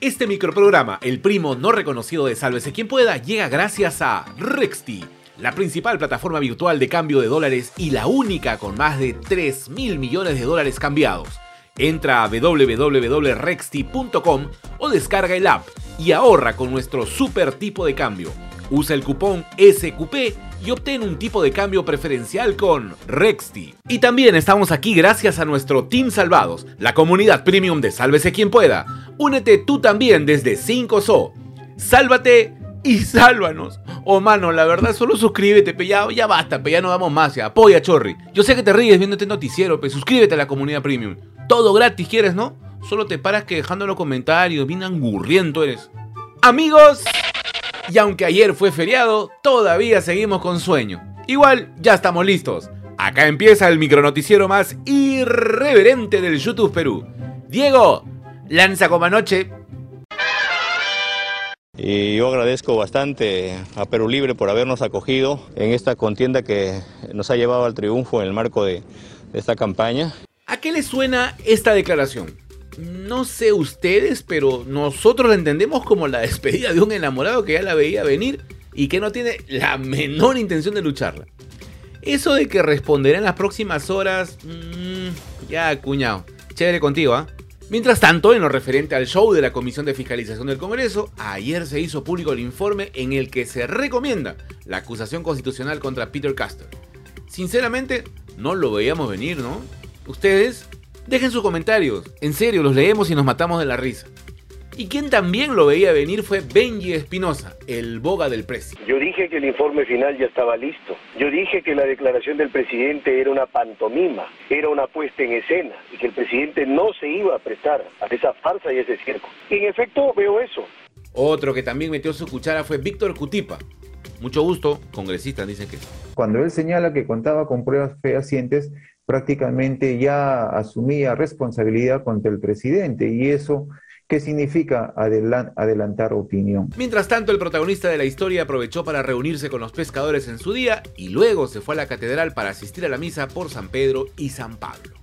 Este microprograma, el primo no reconocido de Sálvese quien pueda, llega gracias a Rexti, la principal plataforma virtual de cambio de dólares y la única con más de 3 mil millones de dólares cambiados. Entra a www.rexti.com o descarga el app y ahorra con nuestro super tipo de cambio. Usa el cupón SQP y obtén un tipo de cambio preferencial con Rexti. Y también estamos aquí gracias a nuestro Team Salvados, la comunidad premium de Sálvese quien pueda. Únete tú también desde 5SO. Sálvate y sálvanos. Oh, mano, la verdad, solo suscríbete, pe, ya, basta, pe, ya no damos más, ya. Apoya, Chorri. Yo sé que te ríes viendo este noticiero, pe, suscríbete a la comunidad premium. Todo gratis quieres, ¿no? Solo te paras que dejando los comentarios, bien angurriento eres. Amigos, y aunque ayer fue feriado, todavía seguimos con sueño. Igual, ya estamos listos. Acá empieza el micronoticiero más irreverente del YouTube Perú. Diego, lanza como anoche. Y yo agradezco bastante a Perú Libre por habernos acogido en esta contienda que nos ha llevado al triunfo en el marco de, de esta campaña. ¿A qué le suena esta declaración? No sé ustedes, pero nosotros la entendemos como la despedida de un enamorado que ya la veía venir y que no tiene la menor intención de lucharla. Eso de que responderá en las próximas horas, mmm, ya cuñado, chévere contigo, ¿ah? Mientras tanto, en lo referente al show de la Comisión de Fiscalización del Congreso, ayer se hizo público el informe en el que se recomienda la acusación constitucional contra Peter Castor. Sinceramente, no lo veíamos venir, ¿no? Ustedes, dejen sus comentarios, en serio, los leemos y nos matamos de la risa. Y quien también lo veía venir fue Benji Espinosa, el boga del precio. Yo dije que el informe final ya estaba listo. Yo dije que la declaración del presidente era una pantomima, era una puesta en escena y que el presidente no se iba a prestar a esa farsa y ese circo. Y en efecto veo eso. Otro que también metió su cuchara fue Víctor Cutipa. Mucho gusto, congresista, dicen que. Cuando él señala que contaba con pruebas fehacientes, prácticamente ya asumía responsabilidad contra el presidente y eso ¿Qué significa adelantar opinión? Mientras tanto, el protagonista de la historia aprovechó para reunirse con los pescadores en su día y luego se fue a la catedral para asistir a la misa por San Pedro y San Pablo.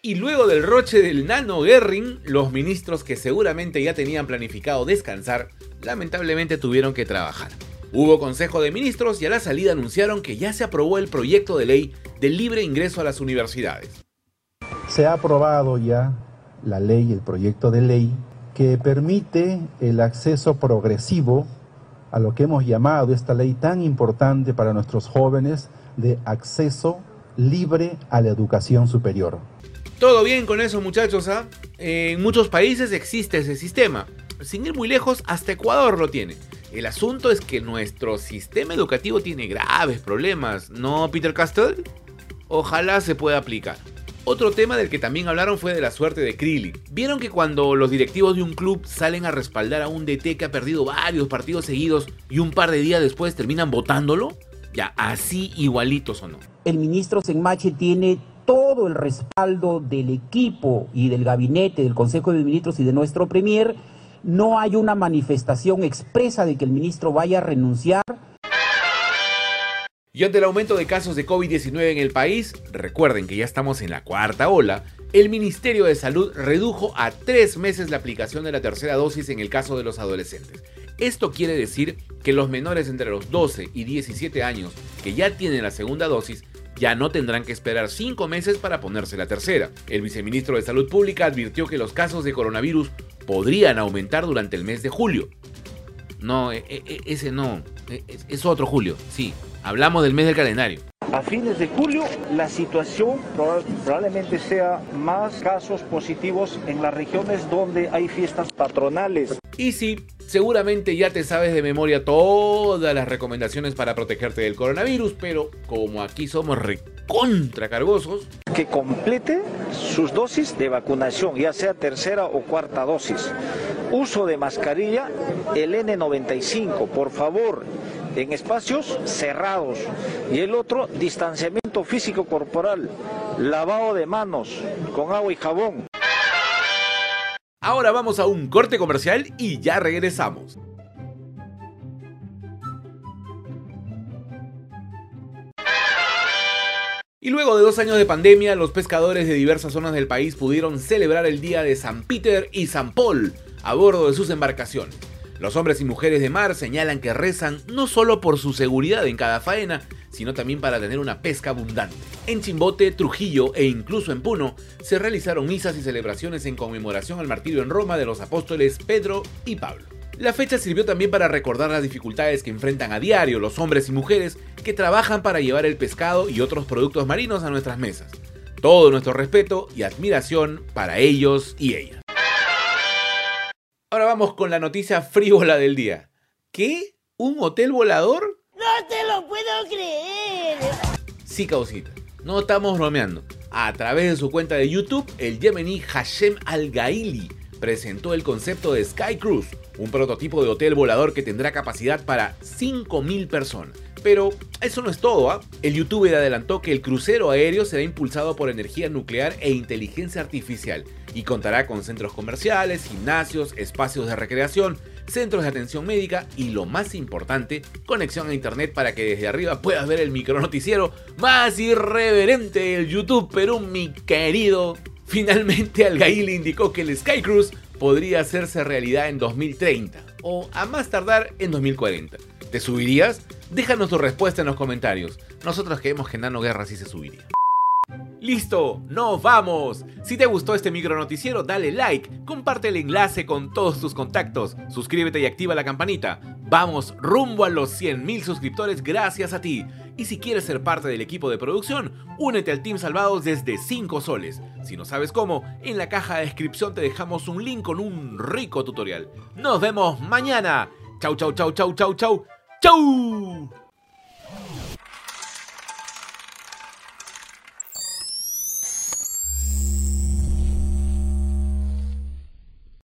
Y luego del roche del nano Guerring, los ministros que seguramente ya tenían planificado descansar, lamentablemente tuvieron que trabajar. Hubo consejo de ministros y a la salida anunciaron que ya se aprobó el proyecto de ley del libre ingreso a las universidades. Se ha aprobado ya la ley, el proyecto de ley, que permite el acceso progresivo a lo que hemos llamado esta ley tan importante para nuestros jóvenes de acceso libre a la educación superior. Todo bien con eso muchachos, ¿ah? En muchos países existe ese sistema. Sin ir muy lejos, hasta Ecuador lo tiene. El asunto es que nuestro sistema educativo tiene graves problemas, ¿no, Peter Castell? Ojalá se pueda aplicar. Otro tema del que también hablaron fue de la suerte de Krilly. ¿Vieron que cuando los directivos de un club salen a respaldar a un DT que ha perdido varios partidos seguidos y un par de días después terminan votándolo? Ya, así igualitos o no. El ministro Senmache tiene todo el respaldo del equipo y del gabinete, del Consejo de Ministros y de nuestro Premier. No hay una manifestación expresa de que el ministro vaya a renunciar. Y ante el aumento de casos de COVID-19 en el país, recuerden que ya estamos en la cuarta ola, el Ministerio de Salud redujo a tres meses la aplicación de la tercera dosis en el caso de los adolescentes. Esto quiere decir que los menores entre los 12 y 17 años que ya tienen la segunda dosis ya no tendrán que esperar cinco meses para ponerse la tercera. El viceministro de Salud Pública advirtió que los casos de coronavirus podrían aumentar durante el mes de julio. No, e, e, ese no, e, es otro julio, sí, Hablamos del mes del calendario. A fines de julio la situación probablemente sea más casos positivos en las regiones donde hay fiestas patronales. Y sí, seguramente ya te sabes de memoria todas las recomendaciones para protegerte del coronavirus, pero como aquí somos recontra cargosos, que complete sus dosis de vacunación, ya sea tercera o cuarta dosis. Uso de mascarilla, el N95, por favor en espacios cerrados y el otro distanciamiento físico corporal, lavado de manos con agua y jabón. Ahora vamos a un corte comercial y ya regresamos. Y luego de dos años de pandemia, los pescadores de diversas zonas del país pudieron celebrar el día de San Peter y San Paul a bordo de sus embarcaciones. Los hombres y mujeres de mar señalan que rezan no solo por su seguridad en cada faena, sino también para tener una pesca abundante. En Chimbote, Trujillo e incluso en Puno se realizaron misas y celebraciones en conmemoración al martirio en Roma de los apóstoles Pedro y Pablo. La fecha sirvió también para recordar las dificultades que enfrentan a diario los hombres y mujeres que trabajan para llevar el pescado y otros productos marinos a nuestras mesas. Todo nuestro respeto y admiración para ellos y ellas. Ahora vamos con la noticia frívola del día. ¿Qué? ¿Un hotel volador? ¡No te lo puedo creer! Sí, causita. No estamos bromeando. A través de su cuenta de YouTube, el yemení Hashem Al-Gaili presentó el concepto de Sky Cruise, un prototipo de hotel volador que tendrá capacidad para 5.000 personas. Pero eso no es todo, ¿ah? El youtuber adelantó que el crucero aéreo será impulsado por energía nuclear e inteligencia artificial y contará con centros comerciales, gimnasios, espacios de recreación, centros de atención médica y lo más importante, conexión a internet para que desde arriba puedas ver el micronoticiero más irreverente del YouTube Perú, mi querido. Finalmente Algaí le indicó que el Sky Cruise podría hacerse realidad en 2030 o a más tardar en 2040. ¿Te subirías? Déjanos tu respuesta en los comentarios. Nosotros creemos que Nano Guerra sí se subiría. ¡Listo! ¡Nos vamos! Si te gustó este micro noticiero, dale like, comparte el enlace con todos tus contactos, suscríbete y activa la campanita. Vamos rumbo a los 100.000 suscriptores gracias a ti. Y si quieres ser parte del equipo de producción, únete al Team Salvados desde 5 soles. Si no sabes cómo, en la caja de descripción te dejamos un link con un rico tutorial. Nos vemos mañana. Chau, chau, chau, chau, chau, chau. ¡Chau!